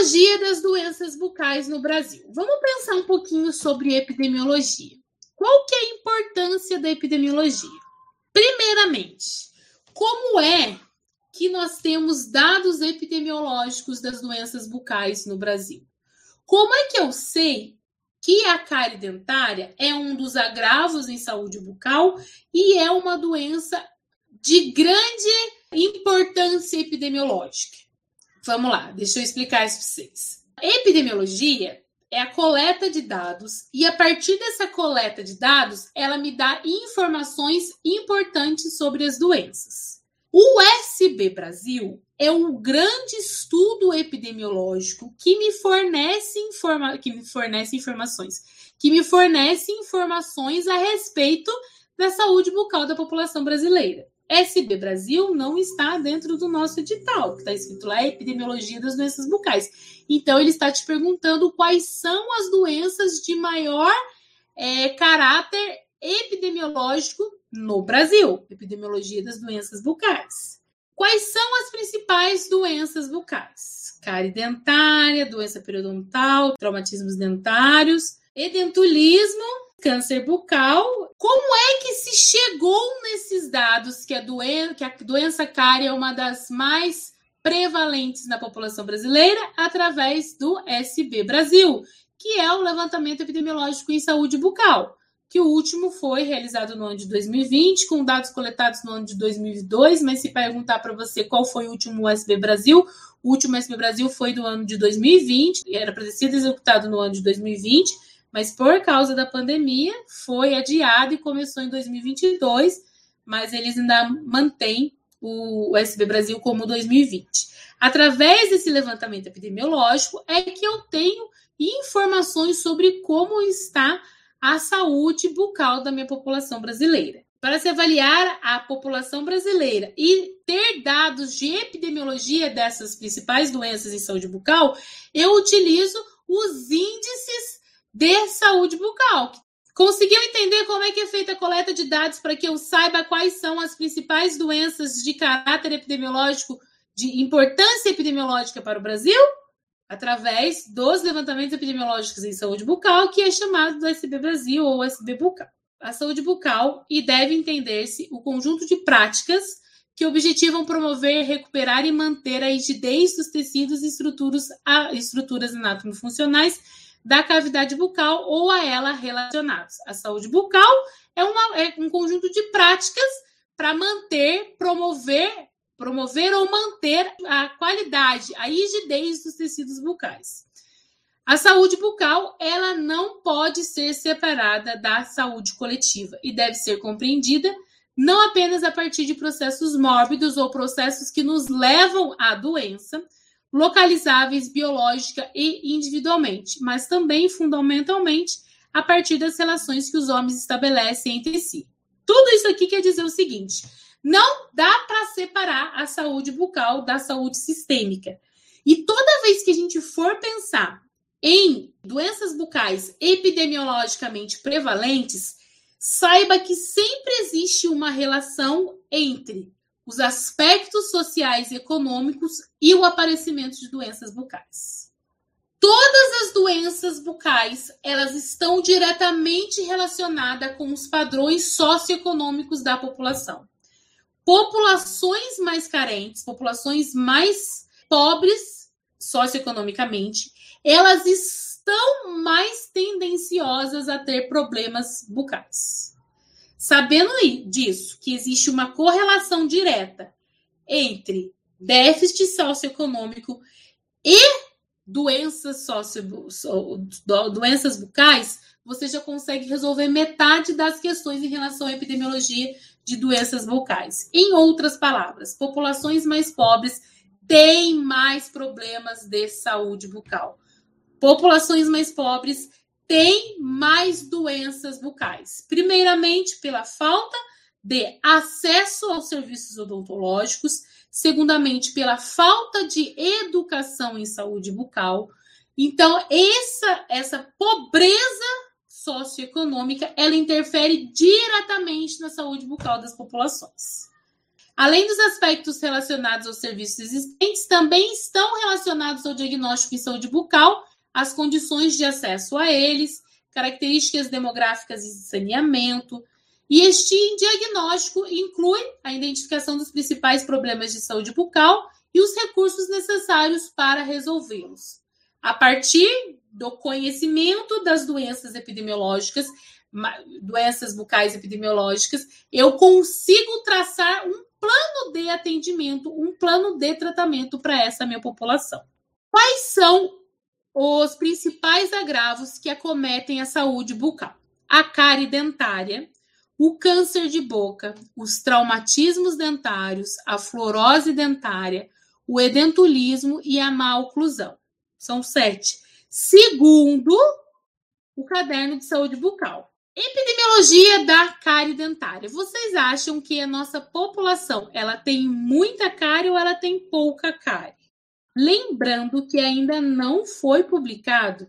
Epidemiologia das doenças bucais no Brasil. Vamos pensar um pouquinho sobre epidemiologia. Qual que é a importância da epidemiologia? Primeiramente, como é que nós temos dados epidemiológicos das doenças bucais no Brasil? Como é que eu sei que a cárie dentária é um dos agravos em saúde bucal e é uma doença de grande importância epidemiológica? Vamos lá, deixa eu explicar isso para vocês. epidemiologia é a coleta de dados e a partir dessa coleta de dados, ela me dá informações importantes sobre as doenças. O SB Brasil é um grande estudo epidemiológico que me fornece, informa que me fornece informações, que me fornece informações a respeito da saúde bucal da população brasileira. SB Brasil não está dentro do nosso edital, que está escrito lá Epidemiologia das Doenças Bucais. Então, ele está te perguntando quais são as doenças de maior é, caráter epidemiológico no Brasil. Epidemiologia das Doenças Bucais. Quais são as principais doenças bucais? Cárie dentária, doença periodontal, traumatismos dentários, edentulismo, câncer bucal. Como é que se chegou nesses dados que a, doen que a doença cárie é uma das mais prevalentes na população brasileira através do SB Brasil, que é o levantamento epidemiológico em saúde bucal, que o último foi realizado no ano de 2020, com dados coletados no ano de 2002, mas se perguntar para você qual foi o último SB Brasil, o último SB Brasil foi do ano de 2020, era para ter sido executado no ano de 2020, mas por causa da pandemia foi adiado e começou em 2022, mas eles ainda mantêm o SB Brasil como 2020. Através desse levantamento epidemiológico é que eu tenho informações sobre como está a saúde bucal da minha população brasileira. Para se avaliar a população brasileira e ter dados de epidemiologia dessas principais doenças em saúde bucal, eu utilizo os índices de saúde bucal. Conseguiu entender como é que é feita a coleta de dados para que eu saiba quais são as principais doenças de caráter epidemiológico, de importância epidemiológica para o Brasil? Através dos levantamentos epidemiológicos em saúde bucal, que é chamado do SB Brasil ou SB Bucal. A saúde bucal e deve entender-se o conjunto de práticas que objetivam promover, recuperar e manter a rigidez dos tecidos e estruturas, estruturas anatomofuncionais da cavidade bucal ou a ela relacionados. A saúde bucal é, uma, é um conjunto de práticas para manter, promover, promover ou manter a qualidade, a rigidez dos tecidos bucais. A saúde bucal, ela não pode ser separada da saúde coletiva e deve ser compreendida não apenas a partir de processos mórbidos ou processos que nos levam à doença, localizáveis biológica e individualmente, mas também fundamentalmente a partir das relações que os homens estabelecem entre si. Tudo isso aqui quer dizer o seguinte: não dá para separar a saúde bucal da saúde sistêmica. E toda vez que a gente for pensar em doenças bucais epidemiologicamente prevalentes, saiba que sempre existe uma relação entre os aspectos sociais e econômicos e o aparecimento de doenças bucais. Todas as doenças bucais, elas estão diretamente relacionadas com os padrões socioeconômicos da população. Populações mais carentes, populações mais pobres socioeconomicamente, elas estão mais tendenciosas a ter problemas bucais. Sabendo disso, que existe uma correlação direta entre déficit socioeconômico e doenças, socio, doenças bucais, você já consegue resolver metade das questões em relação à epidemiologia de doenças bucais. Em outras palavras, populações mais pobres têm mais problemas de saúde bucal. Populações mais pobres tem mais doenças bucais. Primeiramente, pela falta de acesso aos serviços odontológicos, segundamente, pela falta de educação em saúde bucal. Então, essa, essa pobreza socioeconômica, ela interfere diretamente na saúde bucal das populações. Além dos aspectos relacionados aos serviços existentes, também estão relacionados ao diagnóstico em saúde bucal, as condições de acesso a eles, características demográficas e saneamento. E este diagnóstico inclui a identificação dos principais problemas de saúde bucal e os recursos necessários para resolvê-los. A partir do conhecimento das doenças epidemiológicas, doenças bucais epidemiológicas, eu consigo traçar um plano de atendimento, um plano de tratamento para essa minha população. Quais são os principais agravos que acometem a saúde bucal? A cárie dentária, o câncer de boca, os traumatismos dentários, a fluorose dentária, o edentulismo e a má oclusão. São sete. Segundo o caderno de saúde bucal. Epidemiologia da cárie dentária. Vocês acham que a nossa população ela tem muita cárie ou ela tem pouca cárie? Lembrando que ainda não foi publicado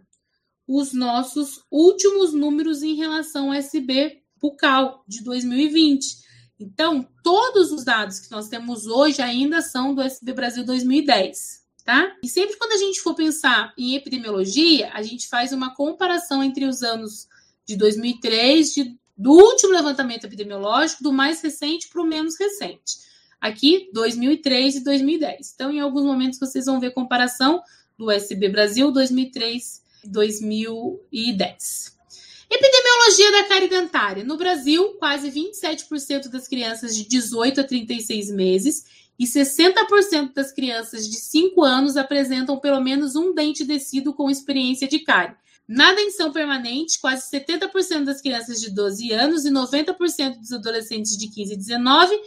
os nossos últimos números em relação ao SB bucal de 2020. Então, todos os dados que nós temos hoje ainda são do SB Brasil 2010, tá? E sempre quando a gente for pensar em epidemiologia, a gente faz uma comparação entre os anos de 2003, de, do último levantamento epidemiológico, do mais recente para o menos recente. Aqui, 2003 e 2010. Então, em alguns momentos, vocês vão ver comparação do SB Brasil 2003 e 2010. Epidemiologia da cárie dentária. No Brasil, quase 27% das crianças de 18 a 36 meses e 60% das crianças de 5 anos apresentam pelo menos um dente descido com experiência de cárie. Na dentição permanente, quase 70% das crianças de 12 anos e 90% dos adolescentes de 15 e 19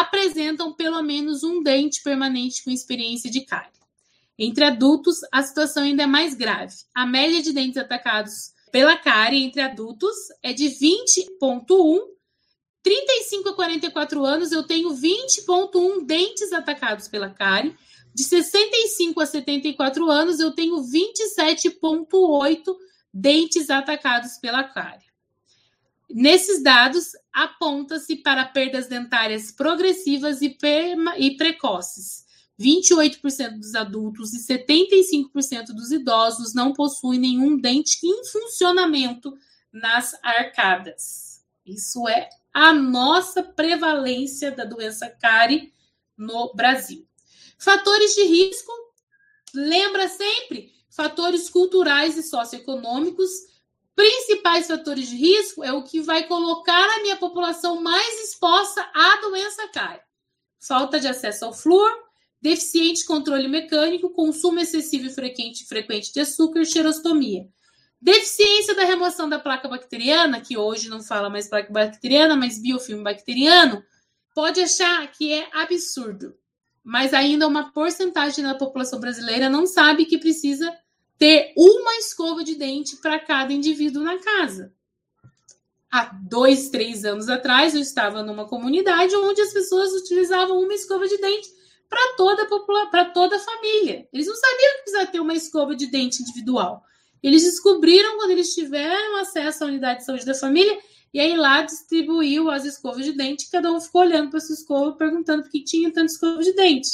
apresentam pelo menos um dente permanente com experiência de cárie. Entre adultos, a situação ainda é mais grave. A média de dentes atacados pela cárie entre adultos é de 20,1. 35 a 44 anos, eu tenho 20,1 dentes atacados pela cárie. De 65 a 74 anos, eu tenho 27,8 dentes atacados pela cárie. Nesses dados, aponta-se para perdas dentárias progressivas e, e precoces. 28% dos adultos e 75% dos idosos não possuem nenhum dente em funcionamento nas arcadas. Isso é a nossa prevalência da doença cárie no Brasil. Fatores de risco, lembra sempre, fatores culturais e socioeconômicos principais fatores de risco é o que vai colocar a minha população mais exposta à doença cárie. Falta de acesso ao flúor, deficiente controle mecânico, consumo excessivo e frequente, frequente de açúcar, xerostomia. Deficiência da remoção da placa bacteriana, que hoje não fala mais placa bacteriana, mas biofilme bacteriano, pode achar que é absurdo. Mas ainda uma porcentagem da população brasileira não sabe que precisa ter uma escova de dente para cada indivíduo na casa. Há dois, três anos atrás, eu estava numa comunidade onde as pessoas utilizavam uma escova de dente para toda a toda a família. Eles não sabiam que precisava ter uma escova de dente individual. Eles descobriram quando eles tiveram acesso à unidade de saúde da família e aí lá distribuiu as escovas de dente. Cada um ficou olhando para sua escova, perguntando por que tinha tanta escova de dente.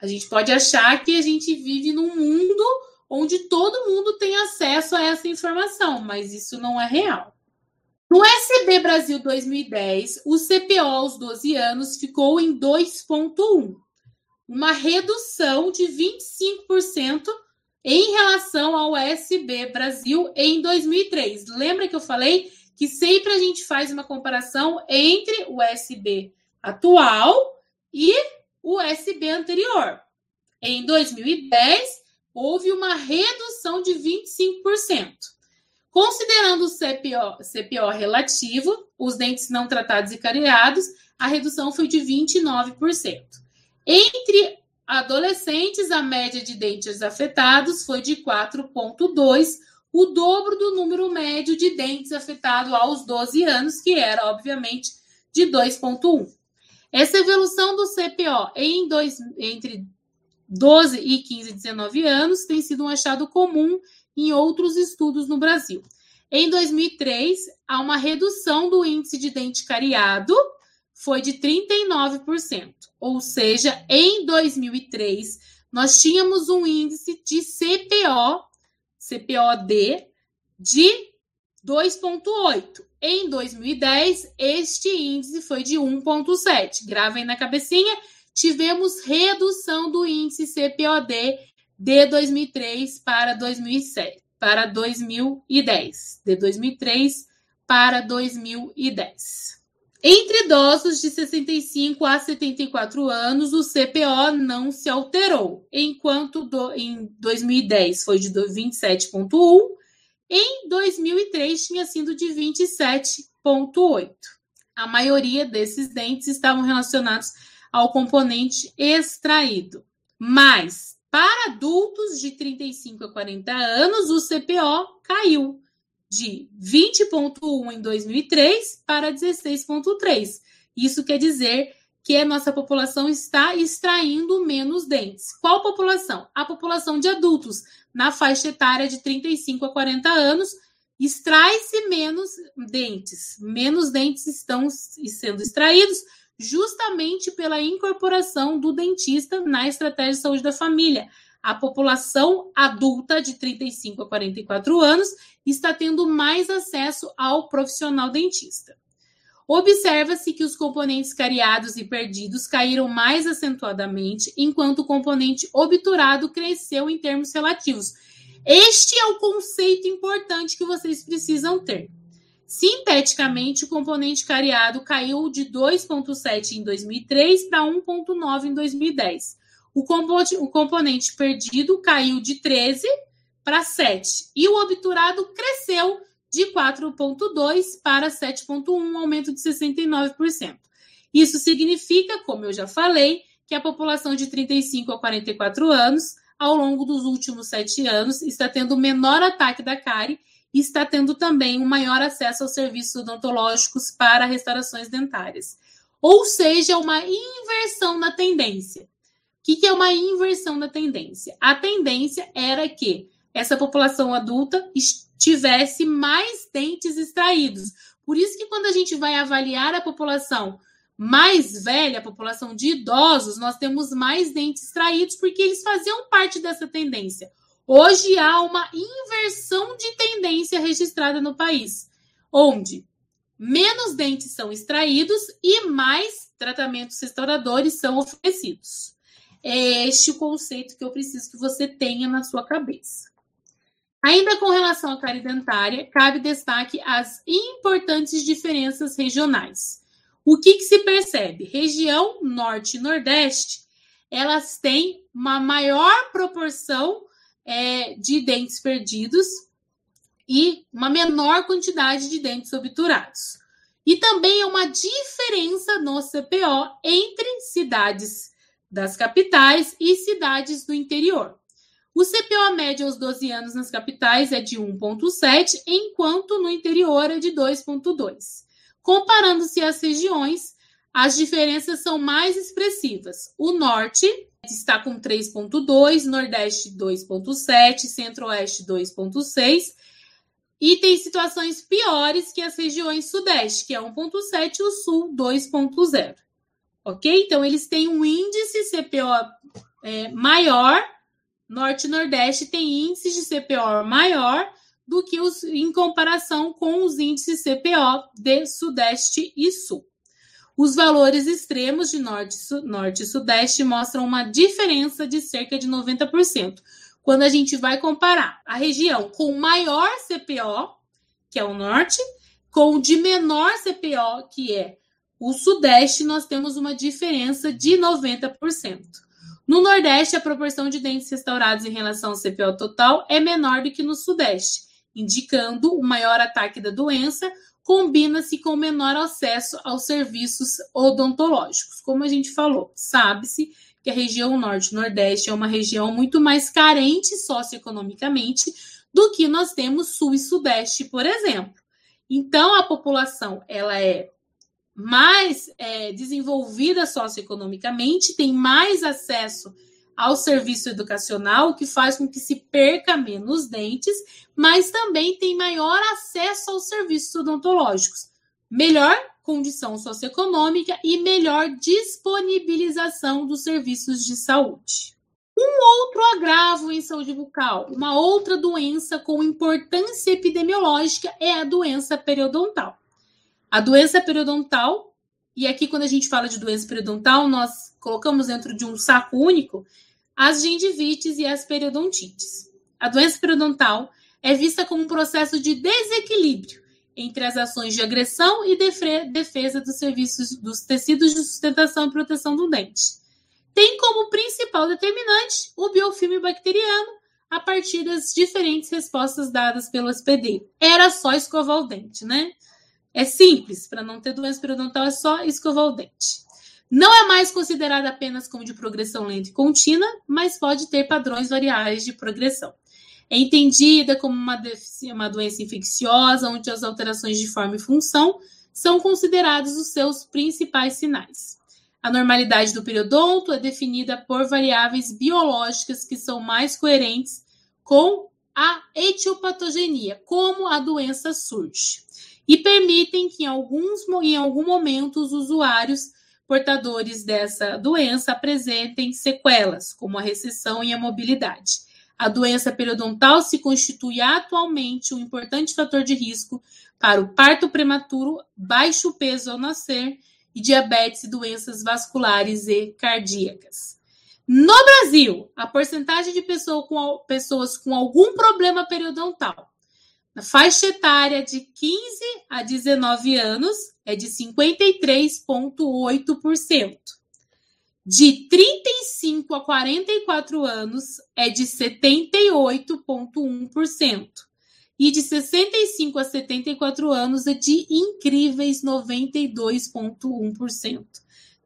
A gente pode achar que a gente vive num mundo onde todo mundo tem acesso a essa informação, mas isso não é real. No SB Brasil 2010, o CPO aos 12 anos ficou em 2,1, uma redução de 25% em relação ao SB Brasil em 2003. Lembra que eu falei que sempre a gente faz uma comparação entre o SB atual e o SB anterior. Em 2010, houve uma redução de 25%. Considerando o CPO, CPO relativo, os dentes não tratados e cariados, a redução foi de 29%. Entre adolescentes, a média de dentes afetados foi de 4,2%, o dobro do número médio de dentes afetados aos 12 anos, que era, obviamente, de 2,1%. Essa evolução do CPO em dois, entre 12 e 15 19 anos tem sido um achado comum em outros estudos no Brasil. Em 2003, há uma redução do índice de dente cariado, foi de 39%. Ou seja, em 2003, nós tínhamos um índice de CPO, CPOD, de 2,8. Em 2010, este índice foi de 1,7. Gravem na cabecinha, tivemos redução do índice CPOD de 2003 para 2007, para 2010, de 2003 para 2010. Entre idosos de 65 a 74 anos, o CPO não se alterou, enquanto do, em 2010 foi de 27,1, em 2003 tinha sido de 27,8. A maioria desses dentes estavam relacionados ao componente extraído. Mas, para adultos de 35 a 40 anos, o CPO caiu de 20,1 em 2003 para 16,3. Isso quer dizer que a nossa população está extraindo menos dentes. Qual população? A população de adultos, na faixa etária de 35 a 40 anos, extrai-se menos dentes. Menos dentes estão sendo extraídos justamente pela incorporação do dentista na estratégia de saúde da família a população adulta de 35 a 44 anos está tendo mais acesso ao profissional dentista. Observa-se que os componentes cariados e perdidos caíram mais acentuadamente, enquanto o componente obturado cresceu em termos relativos. Este é o conceito importante que vocês precisam ter. Sinteticamente, o componente cariado caiu de 2,7 em 2003 para 1,9 em 2010 o componente, o componente perdido caiu de 13 para 7 e o obturado cresceu de 4,2 para 7,1, um aumento de 69%. Isso significa, como eu já falei, que a população de 35 a 44 anos, ao longo dos últimos sete anos, está tendo menor ataque da cárie e está tendo também um maior acesso aos serviços odontológicos para restaurações dentárias. Ou seja, uma inversão na tendência que, que é uma inversão da tendência? A tendência era que essa população adulta tivesse mais dentes extraídos. Por isso que quando a gente vai avaliar a população mais velha, a população de idosos, nós temos mais dentes extraídos porque eles faziam parte dessa tendência. Hoje há uma inversão de tendência registrada no país, onde menos dentes são extraídos e mais tratamentos restauradores são oferecidos. É este o conceito que eu preciso que você tenha na sua cabeça. Ainda com relação à cárie dentária, cabe destaque as importantes diferenças regionais. O que, que se percebe? Região norte e nordeste, elas têm uma maior proporção é, de dentes perdidos e uma menor quantidade de dentes obturados. E também é uma diferença no CPO entre cidades das capitais e cidades do interior. O CPO médio aos 12 anos nas capitais é de 1,7, enquanto no interior é de 2,2. Comparando-se as regiões, as diferenças são mais expressivas. O norte está com 3,2, Nordeste 2,7, Centro-Oeste 2,6. E tem situações piores que as regiões Sudeste, que é 1,7, e o Sul 2,0 ok? Então, eles têm um índice CPO é, maior, Norte e Nordeste tem índices de CPO maior do que os em comparação com os índices CPO de Sudeste e Sul. Os valores extremos de Norte, Norte e Sudeste mostram uma diferença de cerca de 90%. Quando a gente vai comparar a região com maior CPO, que é o Norte, com o de menor CPO, que é o Sudeste, nós temos uma diferença de 90%. No Nordeste, a proporção de dentes restaurados em relação ao CPO total é menor do que no Sudeste, indicando o maior ataque da doença, combina-se com menor acesso aos serviços odontológicos. Como a gente falou, sabe-se que a região Norte-Nordeste é uma região muito mais carente socioeconomicamente do que nós temos Sul e Sudeste, por exemplo. Então, a população ela é mais é, desenvolvida socioeconomicamente, tem mais acesso ao serviço educacional, o que faz com que se perca menos dentes, mas também tem maior acesso aos serviços odontológicos. Melhor condição socioeconômica e melhor disponibilização dos serviços de saúde. Um outro agravo em saúde bucal, uma outra doença com importância epidemiológica é a doença periodontal. A doença periodontal, e aqui quando a gente fala de doença periodontal, nós colocamos dentro de um saco único as gingivites e as periodontites. A doença periodontal é vista como um processo de desequilíbrio entre as ações de agressão e defesa dos serviços dos tecidos de sustentação e proteção do dente. Tem como principal determinante o biofilme bacteriano a partir das diferentes respostas dadas pelo hospedeiro. Era só escovar o dente, né? É simples, para não ter doença periodontal é só escovar o dente. Não é mais considerada apenas como de progressão lenta e contínua, mas pode ter padrões variáveis de progressão. É entendida como uma, uma doença infecciosa, onde as alterações de forma e função são considerados os seus principais sinais. A normalidade do periodonto é definida por variáveis biológicas que são mais coerentes com a etiopatogenia, como a doença surge, e permitem que em, alguns, em algum momento os usuários portadores dessa doença apresentem sequelas, como a recessão e a mobilidade. A doença periodontal se constitui atualmente um importante fator de risco para o parto prematuro, baixo peso ao nascer e diabetes e doenças vasculares e cardíacas. No Brasil, a porcentagem de pessoa com, pessoas com algum problema periodontal na faixa etária de 15 a 19 anos é de 53,8%. De 35 a 44 anos é de 78,1%. E de 65 a 74 anos é de incríveis 92,1%,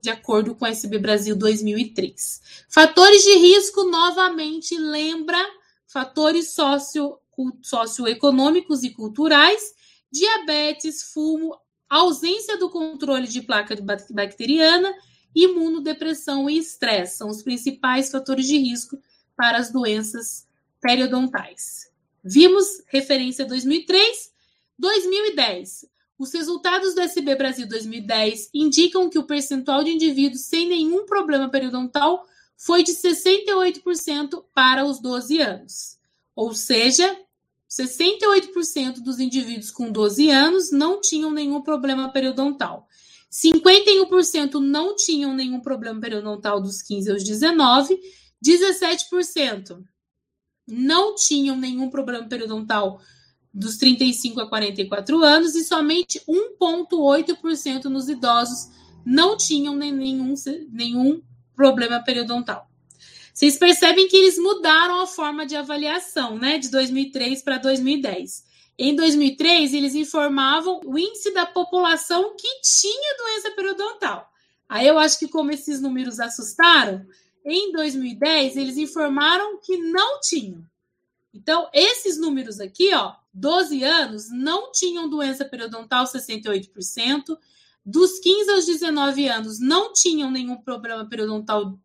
de acordo com a SB Brasil 2003. Fatores de risco, novamente, lembra fatores socio, socioeconômicos e culturais, diabetes, fumo, ausência do controle de placa bacteriana Imunodepressão e estresse são os principais fatores de risco para as doenças periodontais. Vimos referência 2003, 2010. Os resultados do SB Brasil 2010 indicam que o percentual de indivíduos sem nenhum problema periodontal foi de 68% para os 12 anos. Ou seja, 68% dos indivíduos com 12 anos não tinham nenhum problema periodontal. 51% não tinham nenhum problema periodontal dos 15 aos 19, 17% não tinham nenhum problema periodontal dos 35 a 44 anos e somente 1,8% nos idosos não tinham nenhum, nenhum problema periodontal. Vocês percebem que eles mudaram a forma de avaliação, né, de 2003 para 2010. Em 2003, eles informavam o índice da população que tinha doença periodontal. Aí eu acho que, como esses números assustaram, em 2010 eles informaram que não tinham. Então, esses números aqui, ó, 12 anos, não tinham doença periodontal 68%, dos 15 aos 19 anos não tinham nenhum problema periodontal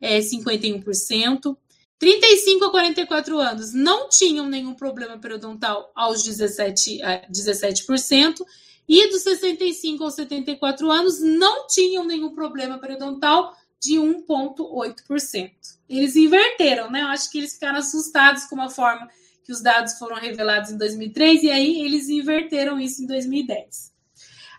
é, 51%, 35 a 44 anos não tinham nenhum problema periodontal aos 17, 17%, e dos 65 aos 74 anos não tinham nenhum problema periodontal de 1,8%. Eles inverteram, né? Eu acho que eles ficaram assustados com a forma que os dados foram revelados em 2003 e aí eles inverteram isso em 2010.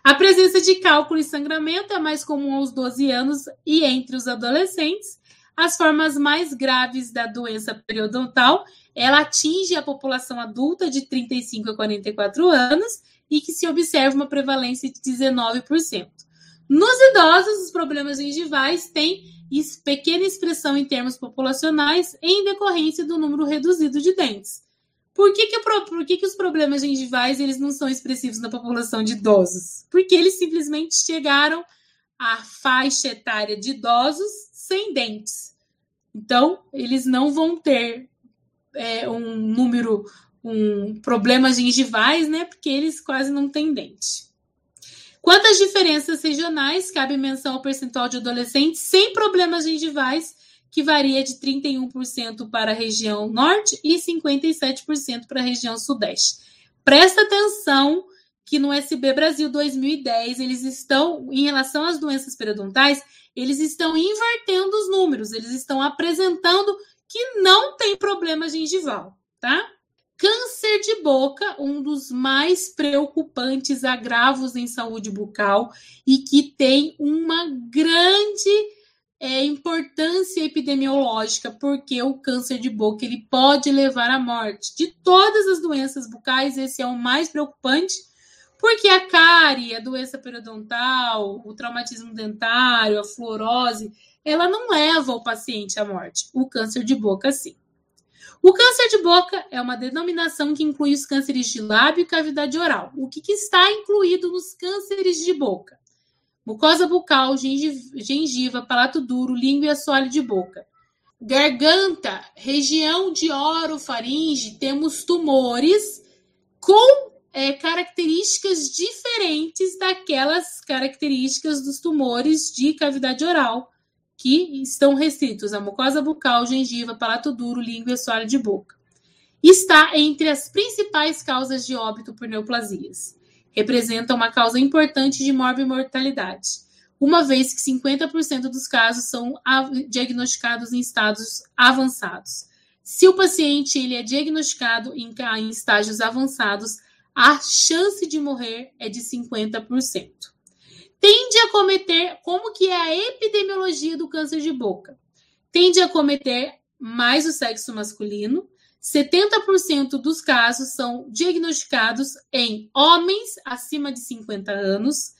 A presença de cálculo e sangramento é mais comum aos 12 anos e entre os adolescentes, as formas mais graves da doença periodontal, ela atinge a população adulta de 35 a 44 anos e que se observa uma prevalência de 19%. Nos idosos, os problemas gengivais têm pequena expressão em termos populacionais em decorrência do número reduzido de dentes. Por que, que, por que, que os problemas gengivais eles não são expressivos na população de idosos? Porque eles simplesmente chegaram à faixa etária de idosos sem dentes. Então, eles não vão ter é, um número, um problemas gengivais, né? Porque eles quase não têm dente. Quanto às diferenças regionais, cabe menção ao percentual de adolescentes sem problemas gengivais, que varia de 31% para a região norte e 57% para a região sudeste. Presta atenção que no SB Brasil 2010 eles estão, em relação às doenças periodontais, eles estão invertendo os números, eles estão apresentando que não tem problema gengival, tá? Câncer de boca, um dos mais preocupantes agravos em saúde bucal e que tem uma grande é, importância epidemiológica, porque o câncer de boca ele pode levar à morte. De todas as doenças bucais, esse é o mais preocupante, porque a cárie, a doença periodontal, o traumatismo dentário, a fluorose, ela não leva o paciente à morte. O câncer de boca, sim. O câncer de boca é uma denominação que inclui os cânceres de lábio e cavidade oral. O que, que está incluído nos cânceres de boca? Mucosa bucal, gengiva, palato duro, língua e assoalho de boca. Garganta, região de orofaringe, temos tumores com é, características diferentes daquelas características dos tumores de cavidade oral que estão restritos à mucosa bucal, gengiva, palato duro, língua e assoalho de boca. Está entre as principais causas de óbito por neoplasias. Representa uma causa importante de mortalidade, uma vez que 50% dos casos são diagnosticados em estados avançados. Se o paciente ele é diagnosticado em, em estágios avançados, a chance de morrer é de 50% tende a cometer, como que é a epidemiologia do câncer de boca? Tende a cometer mais o sexo masculino. 70% dos casos são diagnosticados em homens acima de 50 anos.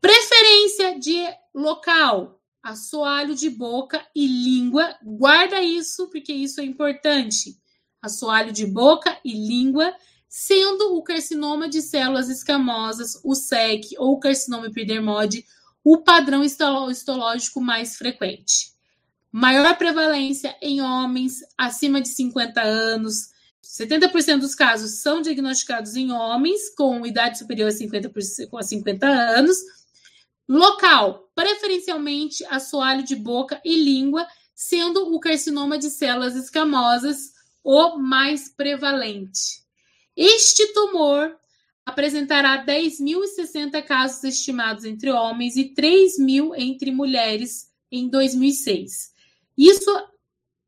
Preferência de local, assoalho de boca e língua. Guarda isso, porque isso é importante. Assoalho de boca e língua sendo o carcinoma de células escamosas, o SEC ou o carcinoma epidermode o padrão histológico mais frequente. Maior prevalência em homens acima de 50 anos. 70% dos casos são diagnosticados em homens com idade superior a 50, a 50 anos. Local, preferencialmente assoalho de boca e língua, sendo o carcinoma de células escamosas o mais prevalente. Este tumor apresentará 10.060 casos estimados entre homens e 3.000 entre mulheres em 2006. Isso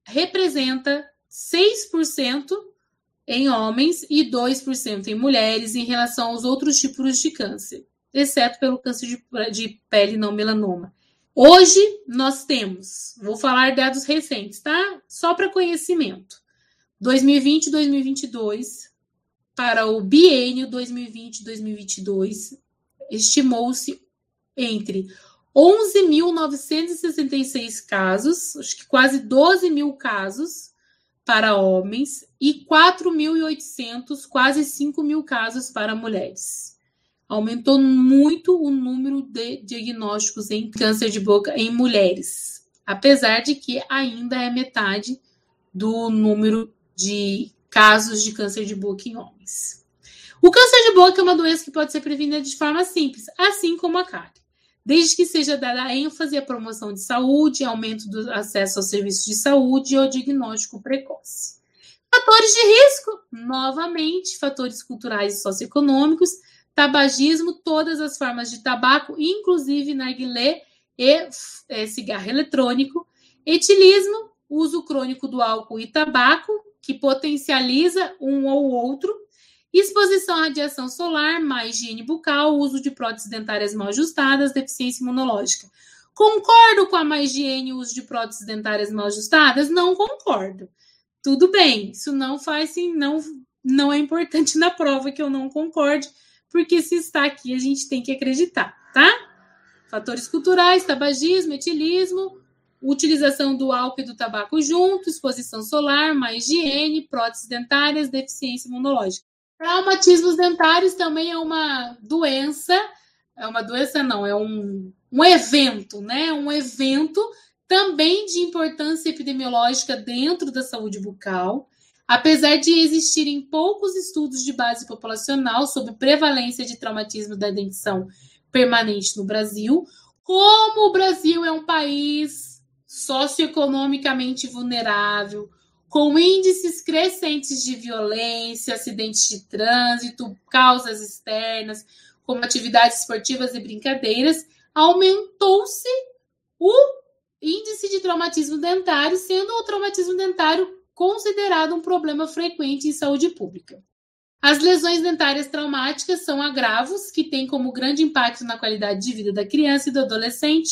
representa 6% em homens e 2% em mulheres em relação aos outros tipos de câncer, exceto pelo câncer de, pele não melanoma. Hoje nós temos, vou falar dados recentes, tá? Só para conhecimento. 2020 e 2022, para o biênio 2020-2022, estimou-se entre 11.966 casos, acho que quase 12 mil casos para homens e 4.800, quase 5 mil casos para mulheres. Aumentou muito o número de diagnósticos em câncer de boca em mulheres, apesar de que ainda é metade do número de casos de câncer de boca em homens. O câncer de boca é uma doença que pode ser prevenida de forma simples, assim como a cárie, desde que seja dada ênfase à promoção de saúde, aumento do acesso aos serviços de saúde e ao diagnóstico precoce. Fatores de risco, novamente, fatores culturais e socioeconômicos, tabagismo, todas as formas de tabaco, inclusive narguilé e é, cigarro eletrônico, etilismo, uso crônico do álcool e tabaco, que potencializa um ou outro, exposição à radiação solar, má higiene bucal, uso de próteses dentárias mal ajustadas, deficiência imunológica. Concordo com a má higiene e uso de próteses dentárias mal ajustadas? Não concordo. Tudo bem, isso não faz sim, não, não é importante na prova que eu não concorde, porque se está aqui a gente tem que acreditar, tá? Fatores culturais, tabagismo, etilismo, utilização do álcool e do tabaco junto, exposição solar, má higiene, próteses dentárias, deficiência imunológica. Traumatismos dentários também é uma doença, é uma doença não, é um, um evento, né? Um evento também de importância epidemiológica dentro da saúde bucal, apesar de existirem poucos estudos de base populacional sobre prevalência de traumatismo da dentição permanente no Brasil, como o Brasil é um país socioeconomicamente vulnerável, com índices crescentes de violência, acidentes de trânsito, causas externas, como atividades esportivas e brincadeiras, aumentou-se o índice de traumatismo dentário, sendo o traumatismo dentário considerado um problema frequente em saúde pública. As lesões dentárias traumáticas são agravos que têm como grande impacto na qualidade de vida da criança e do adolescente,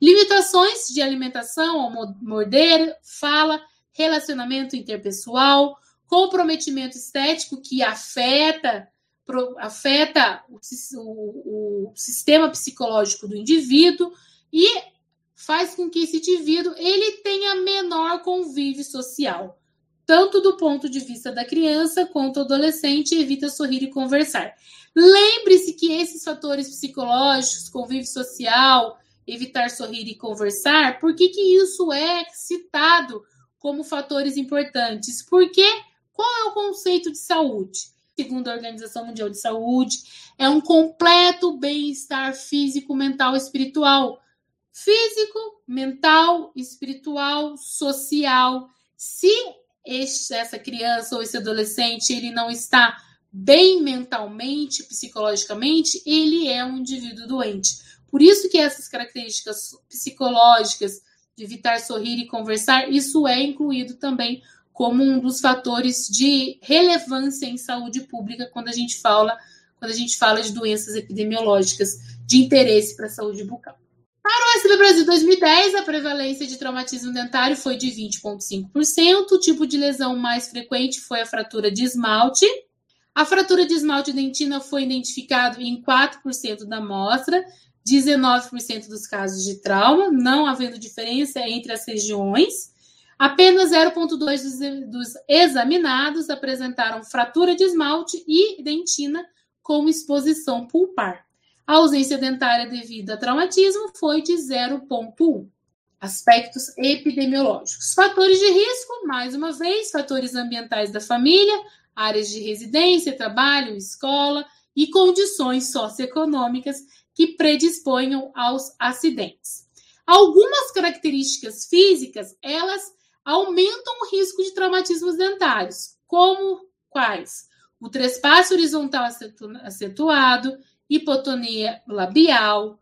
limitações de alimentação, ao morder, fala, relacionamento interpessoal, comprometimento estético que afeta afeta o, o, o sistema psicológico do indivíduo e faz com que esse indivíduo ele tenha menor convívio social, tanto do ponto de vista da criança quanto do adolescente, evita sorrir e conversar. Lembre-se que esses fatores psicológicos, convívio social, evitar sorrir e conversar, por que, que isso é citado como fatores importantes? Porque qual é o conceito de saúde? Segundo a Organização Mundial de Saúde, é um completo bem-estar físico, mental e espiritual físico, mental, espiritual, social. Se este, essa criança ou esse adolescente ele não está bem mentalmente, psicologicamente, ele é um indivíduo doente. Por isso que essas características psicológicas de evitar sorrir e conversar, isso é incluído também como um dos fatores de relevância em saúde pública quando a gente fala, quando a gente fala de doenças epidemiológicas de interesse para a saúde bucal. Para o SB Brasil 2010, a prevalência de traumatismo dentário foi de 20,5%. O tipo de lesão mais frequente foi a fratura de esmalte. A fratura de esmalte dentina foi identificado em 4% da amostra, 19% dos casos de trauma, não havendo diferença entre as regiões. Apenas 0,2% dos, dos examinados apresentaram fratura de esmalte e dentina com exposição pulpar. A ausência dentária devido a traumatismo foi de 0,1. Aspectos epidemiológicos. Fatores de risco, mais uma vez, fatores ambientais da família, áreas de residência, trabalho, escola e condições socioeconômicas que predisponham aos acidentes. Algumas características físicas, elas aumentam o risco de traumatismos dentários, como quais? O trespasse horizontal acentuado, hipotonia labial,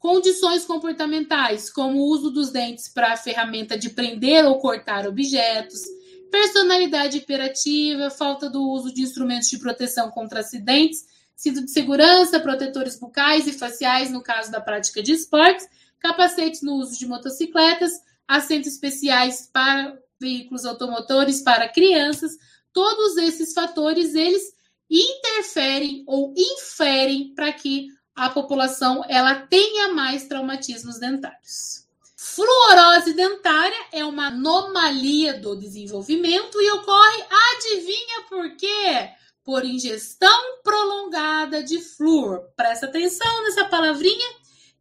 condições comportamentais, como o uso dos dentes para a ferramenta de prender ou cortar objetos, personalidade hiperativa, falta do uso de instrumentos de proteção contra acidentes, cinto de segurança, protetores bucais e faciais no caso da prática de esportes, capacetes no uso de motocicletas, assentos especiais para veículos automotores para crianças, todos esses fatores eles interferem ou inferem para que a população ela tenha mais traumatismos dentários. Fluorose dentária é uma anomalia do desenvolvimento e ocorre, adivinha por quê? Por ingestão prolongada de flúor. Presta atenção nessa palavrinha.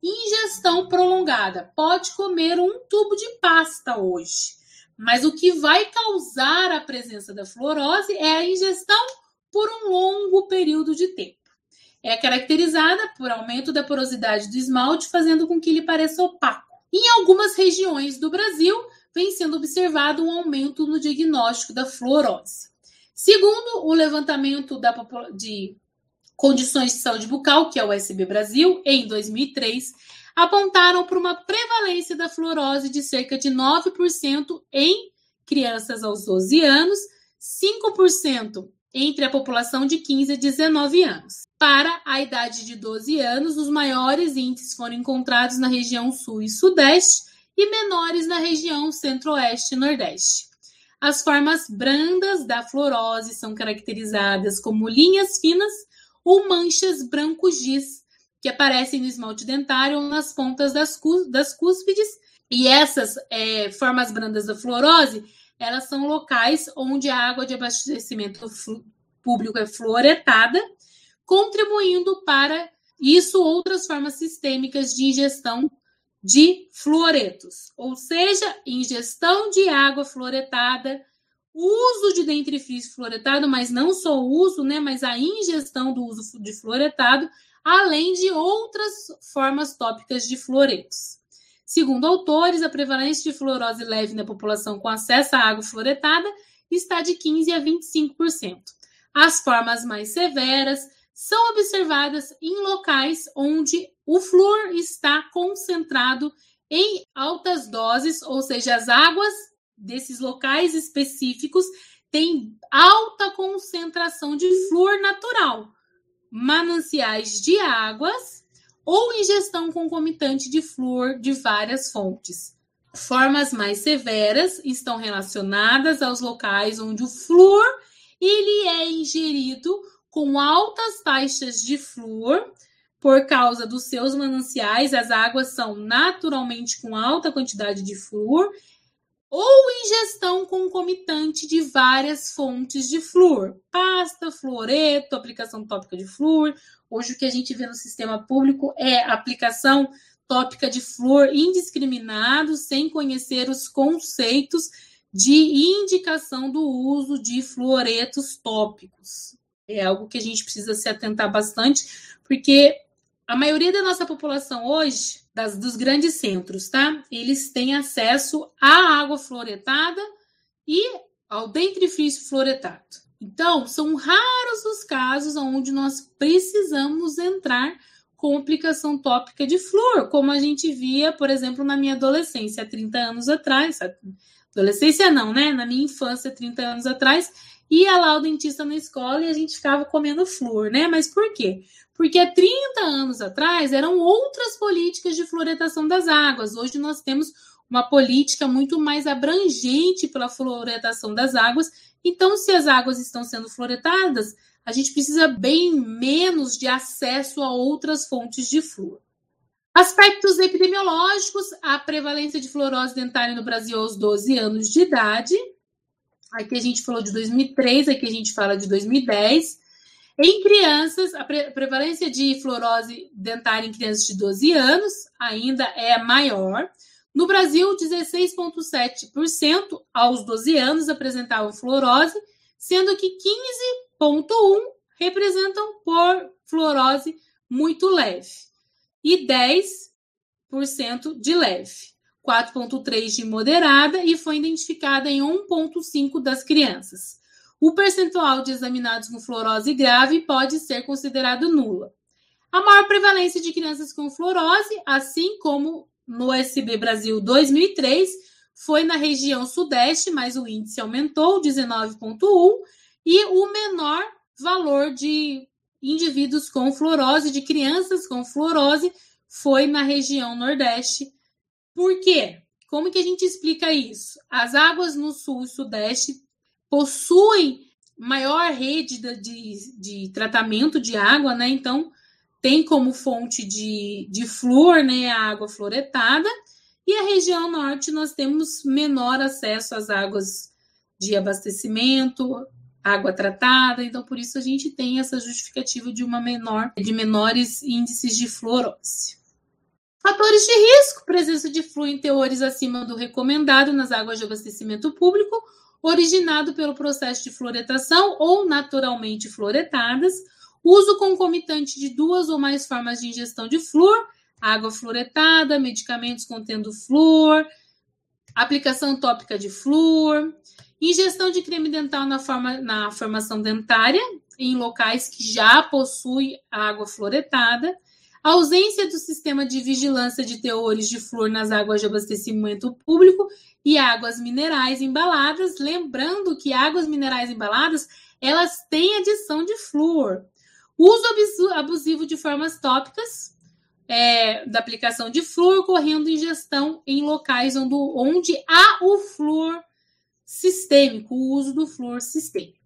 Ingestão prolongada. Pode comer um tubo de pasta hoje, mas o que vai causar a presença da fluorose é a ingestão por um longo período de tempo. É caracterizada por aumento da porosidade do esmalte, fazendo com que ele pareça opaco. Em algumas regiões do Brasil, vem sendo observado um aumento no diagnóstico da fluorose. Segundo o levantamento da, de condições de saúde bucal, que é o SB Brasil, em 2003, apontaram para uma prevalência da fluorose de cerca de 9% em crianças aos 12 anos, 5% entre a população de 15 a 19 anos. Para a idade de 12 anos, os maiores índices foram encontrados na região sul e sudeste e menores na região centro-oeste e nordeste. As formas brandas da fluorose são caracterizadas como linhas finas ou manchas branco-giz, que aparecem no esmalte dentário ou nas pontas das, das cúspides. E essas é, formas brandas da fluorose elas são locais onde a água de abastecimento público é fluoretada, contribuindo para isso outras formas sistêmicas de ingestão de fluoretos, ou seja, ingestão de água fluoretada, uso de dentifrício fluoretado, mas não só o uso, né, mas a ingestão do uso de fluoretado, além de outras formas tópicas de fluoretos. Segundo autores, a prevalência de fluorose leve na população com acesso à água fluoretada está de 15 a 25%. As formas mais severas são observadas em locais onde o flúor está concentrado em altas doses, ou seja, as águas desses locais específicos têm alta concentração de flúor natural, mananciais de águas ou ingestão concomitante de flúor de várias fontes. Formas mais severas estão relacionadas aos locais onde o flúor ele é ingerido com altas taxas de flúor por causa dos seus mananciais, as águas são naturalmente com alta quantidade de flúor ou ingestão concomitante de várias fontes de flúor, pasta, fluoreto, aplicação tópica de flúor. Hoje o que a gente vê no sistema público é aplicação tópica de flúor indiscriminado, sem conhecer os conceitos de indicação do uso de fluoretos tópicos. É algo que a gente precisa se atentar bastante, porque a maioria da nossa população hoje, das, dos grandes centros, tá? Eles têm acesso à água fluoretada e ao dentifrício fluoretado. Então, são raros os casos onde nós precisamos entrar com aplicação tópica de flúor, como a gente via, por exemplo, na minha adolescência, há 30 anos atrás. Adolescência não, né? Na minha infância, 30 anos atrás, ia lá o dentista na escola e a gente ficava comendo flúor, né? Mas por quê? Porque há 30 anos atrás eram outras políticas de fluoretação das águas. Hoje nós temos uma política muito mais abrangente pela fluoretação das águas. Então, se as águas estão sendo fluoretadas, a gente precisa bem menos de acesso a outras fontes de flúor. Aspectos epidemiológicos: a prevalência de fluorose dentária no Brasil aos 12 anos de idade. Aqui a gente falou de 2003, aqui a gente fala de 2010. Em crianças, a prevalência de fluorose dentária em crianças de 12 anos ainda é maior. No Brasil, 16,7% aos 12 anos apresentavam fluorose, sendo que 15,1% representam por fluorose muito leve e 10% de leve, 4,3% de moderada e foi identificada em 1,5% das crianças o percentual de examinados com fluorose grave pode ser considerado nula. A maior prevalência de crianças com fluorose, assim como no SB Brasil 2003, foi na região sudeste, mas o índice aumentou 19,1 e o menor valor de indivíduos com fluorose, de crianças com fluorose, foi na região nordeste. Por quê? Como que a gente explica isso? As águas no sul e sudeste possuem maior rede de, de, tratamento de água, né? Então, tem como fonte de, de flúor, né, a água fluoretada, e a região norte nós temos menor acesso às águas de abastecimento, água tratada, então por isso a gente tem essa justificativa de uma menor, de menores índices de fluorose. Fatores de risco: presença de flúor em teores acima do recomendado nas águas de abastecimento público originado pelo processo de fluoretação ou naturalmente fluoretadas, uso concomitante de duas ou mais formas de ingestão de flúor, água fluoretada, medicamentos contendo flúor, aplicação tópica de flúor, ingestão de creme dental na, forma, na formação dentária, em locais que já possuem água fluoretada, ausência do sistema de vigilância de teores de flúor nas águas de abastecimento público e águas minerais embaladas, lembrando que águas minerais embaladas, elas têm adição de flúor. Uso abusivo de formas tópicas é, da aplicação de flúor, ocorrendo ingestão em locais onde, onde há o flúor sistêmico, o uso do flúor sistêmico.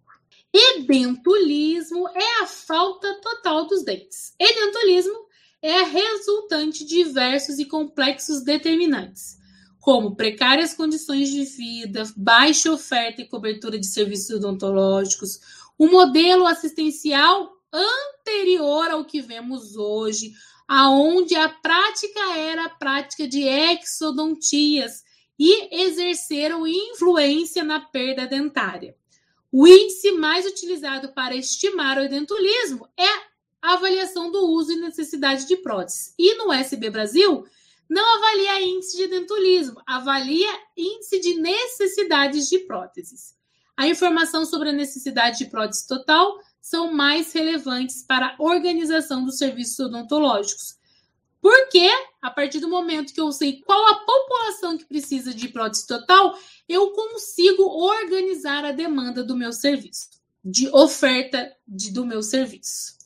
Edentulismo é a falta total dos dentes. Edentulismo é resultante de diversos e complexos determinantes, como precárias condições de vida, baixa oferta e cobertura de serviços odontológicos, o um modelo assistencial anterior ao que vemos hoje, aonde a prática era a prática de exodontias e exerceram influência na perda dentária. O índice mais utilizado para estimar o edentulismo é a avaliação do uso e necessidade de prótese. E no SB Brasil, não avalia índice de dentulismo, avalia índice de necessidades de próteses. A informação sobre a necessidade de prótese total são mais relevantes para a organização dos serviços odontológicos. Porque, a partir do momento que eu sei qual a população que precisa de prótese total, eu consigo organizar a demanda do meu serviço, de oferta de, do meu serviço.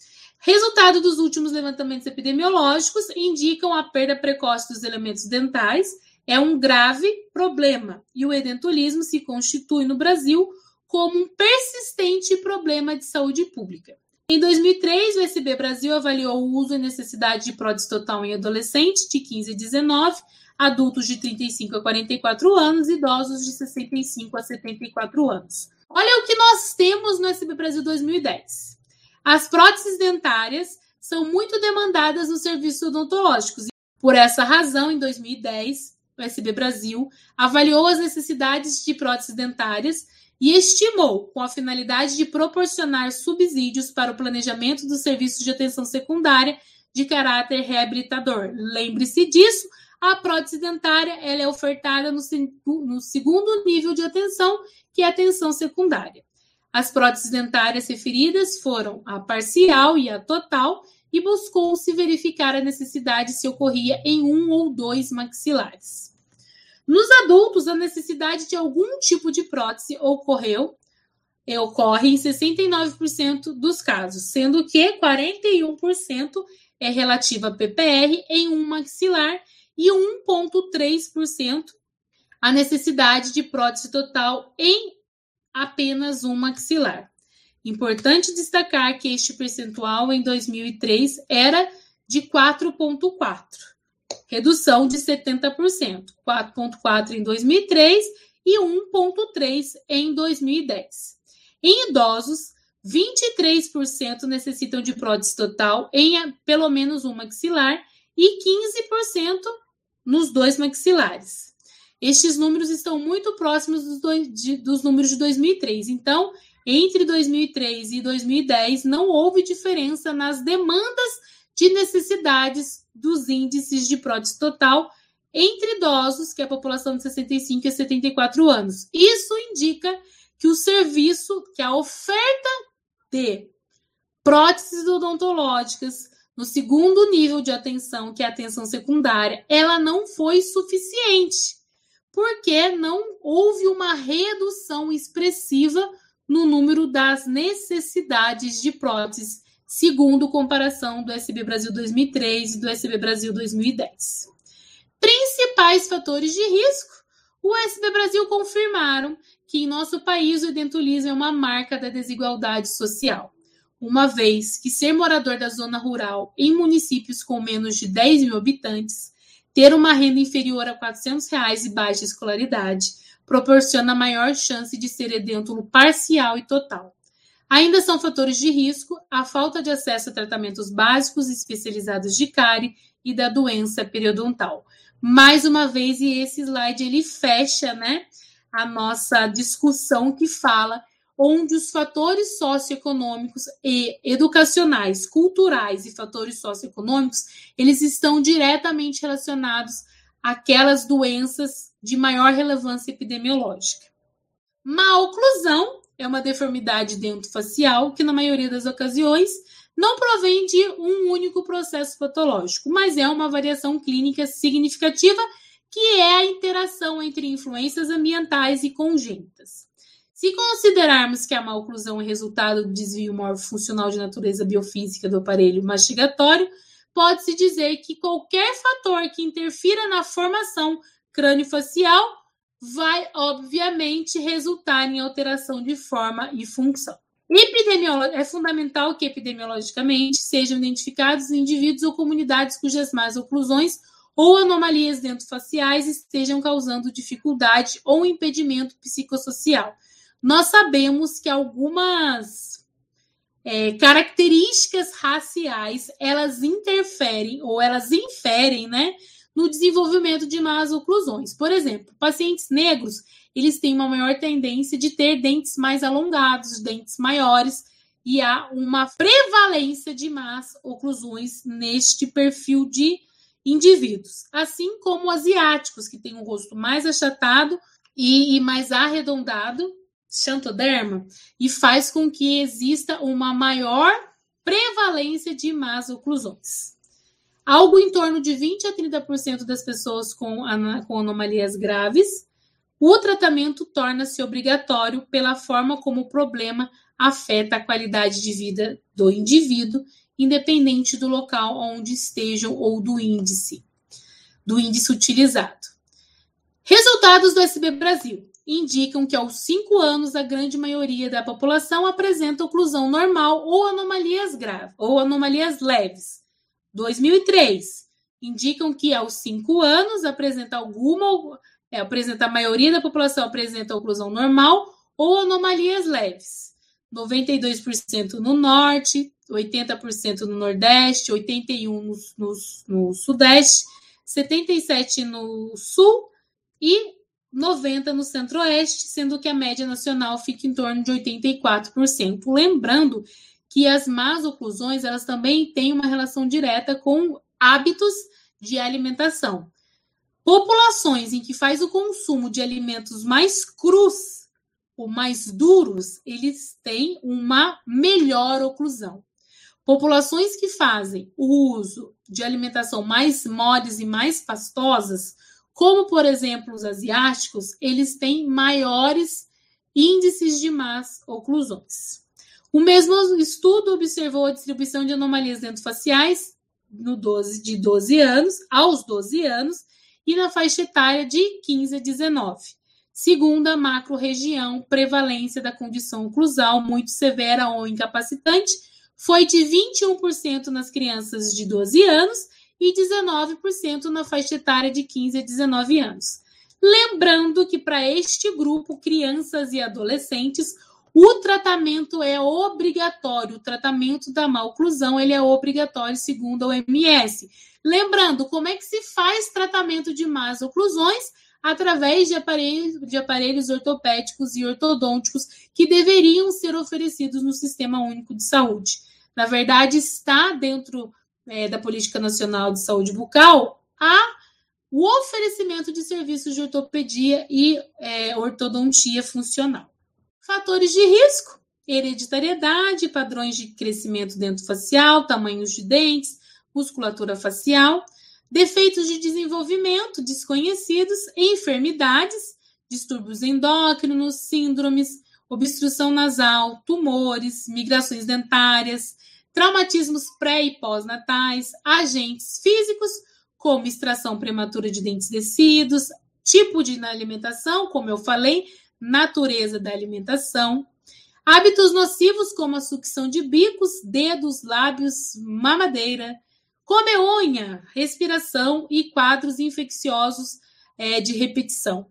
Resultado dos últimos levantamentos epidemiológicos indicam a perda precoce dos elementos dentais é um grave problema e o edentulismo se constitui no Brasil como um persistente problema de saúde pública. Em 2003, o SB Brasil avaliou o uso e necessidade de prótese total em adolescentes de 15 a 19, adultos de 35 a 44 anos e idosos de 65 a 74 anos. Olha o que nós temos no SB Brasil 2010. As próteses dentárias são muito demandadas nos serviços odontológicos. Por essa razão, em 2010, o SB Brasil avaliou as necessidades de próteses dentárias e estimou, com a finalidade de proporcionar subsídios para o planejamento dos serviços de atenção secundária de caráter reabilitador. Lembre-se disso, a prótese dentária ela é ofertada no, no segundo nível de atenção, que é a atenção secundária. As próteses dentárias referidas foram a parcial e a total, e buscou-se verificar a necessidade se ocorria em um ou dois maxilares. Nos adultos, a necessidade de algum tipo de prótese ocorreu e ocorre em 69% dos casos, sendo que 41% é relativa a PPR em um maxilar e 1,3% a necessidade de prótese total em apenas um maxilar. Importante destacar que este percentual em 2003 era de 4,4 redução de 70%, 4,4% em 2003 e 1,3% em 2010. Em idosos, 23% necessitam de prótese total em pelo menos um maxilar e 15% nos dois maxilares. Estes números estão muito próximos dos, dois, de, dos números de 2003. Então, entre 2003 e 2010, não houve diferença nas demandas de necessidades dos índices de prótese total entre idosos, que é a população de 65 a 74 anos. Isso indica que o serviço, que a oferta de próteses odontológicas no segundo nível de atenção, que é a atenção secundária, ela não foi suficiente, porque não houve uma redução expressiva no número das necessidades de próteses segundo comparação do SB Brasil 2003 e do SB Brasil 2010. Principais fatores de risco: o SB Brasil confirmaram que em nosso país o edentulismo é uma marca da desigualdade social, uma vez que ser morador da zona rural em municípios com menos de 10 mil habitantes, ter uma renda inferior a 400 reais e baixa escolaridade, proporciona maior chance de ser edêntulo parcial e total. Ainda são fatores de risco a falta de acesso a tratamentos básicos especializados de cárie e da doença periodontal. Mais uma vez, e esse slide ele fecha, né, a nossa discussão que fala onde os fatores socioeconômicos e educacionais, culturais e fatores socioeconômicos, eles estão diretamente relacionados àquelas doenças de maior relevância epidemiológica. Má oclusão é uma deformidade dentofacial que, na maioria das ocasiões, não provém de um único processo patológico, mas é uma variação clínica significativa que é a interação entre influências ambientais e congênitas. Se considerarmos que a maloclusão é resultado do desvio morfofuncional de natureza biofísica do aparelho mastigatório, pode-se dizer que qualquer fator que interfira na formação crâniofacial vai, obviamente, resultar em alteração de forma e função. É fundamental que epidemiologicamente sejam identificados indivíduos ou comunidades cujas más oclusões ou anomalias dentofaciais estejam causando dificuldade ou impedimento psicossocial. Nós sabemos que algumas é, características raciais elas interferem ou elas inferem, né, no desenvolvimento de más oclusões. Por exemplo, pacientes negros, eles têm uma maior tendência de ter dentes mais alongados, dentes maiores, e há uma prevalência de más oclusões neste perfil de indivíduos, assim como asiáticos, que têm um rosto mais achatado e, e mais arredondado, xantoderma, e faz com que exista uma maior prevalência de más oclusões. Algo em torno de 20 a 30% das pessoas com, com anomalias graves, o tratamento torna-se obrigatório pela forma como o problema afeta a qualidade de vida do indivíduo, independente do local onde estejam ou do índice, do índice utilizado. Resultados do SB Brasil indicam que aos 5 anos a grande maioria da população apresenta oclusão normal ou anomalias graves ou anomalias leves. 2003 indicam que aos 5 anos apresenta alguma é, apresenta a maioria da população apresenta oclusão normal ou anomalias leves. 92% no norte, 80% no nordeste, 81% no, no, no sudeste, 77% no sul e 90% no centro-oeste, sendo que a média nacional fica em torno de 84%. Lembrando que as más oclusões elas também têm uma relação direta com hábitos de alimentação. Populações em que faz o consumo de alimentos mais crus ou mais duros, eles têm uma melhor oclusão. Populações que fazem o uso de alimentação mais moles e mais pastosas, como por exemplo os asiáticos, eles têm maiores índices de más oclusões. O mesmo estudo observou a distribuição de anomalias dentofaciais no 12, de 12 anos aos 12 anos e na faixa etária de 15 a 19. Segundo a macro-região, prevalência da condição oclusal muito severa ou incapacitante foi de 21% nas crianças de 12 anos e 19% na faixa etária de 15 a 19 anos. Lembrando que para este grupo, crianças e adolescentes, o tratamento é obrigatório. O tratamento da maloclusão ele é obrigatório segundo a OMS. Lembrando, como é que se faz tratamento de más oclusões? através de aparelhos, de aparelhos ortopédicos e ortodônticos que deveriam ser oferecidos no Sistema Único de Saúde. Na verdade, está dentro é, da Política Nacional de Saúde Bucal a, o oferecimento de serviços de ortopedia e é, ortodontia funcional. Fatores de risco: hereditariedade, padrões de crescimento dentofacial, tamanhos de dentes, musculatura facial defeitos de desenvolvimento desconhecidos, enfermidades, distúrbios endócrinos, síndromes, obstrução nasal, tumores, migrações dentárias, traumatismos pré e pós-natais, agentes físicos, como extração prematura de dentes descidos, tipo de alimentação, como eu falei, natureza da alimentação, hábitos nocivos como a sucção de bicos, dedos, lábios, mamadeira, Come unha, respiração e quadros infecciosos é, de repetição.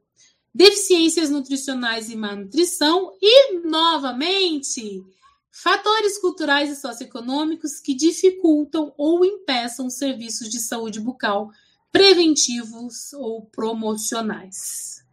Deficiências nutricionais e má nutrição e, novamente, fatores culturais e socioeconômicos que dificultam ou impeçam serviços de saúde bucal preventivos ou promocionais.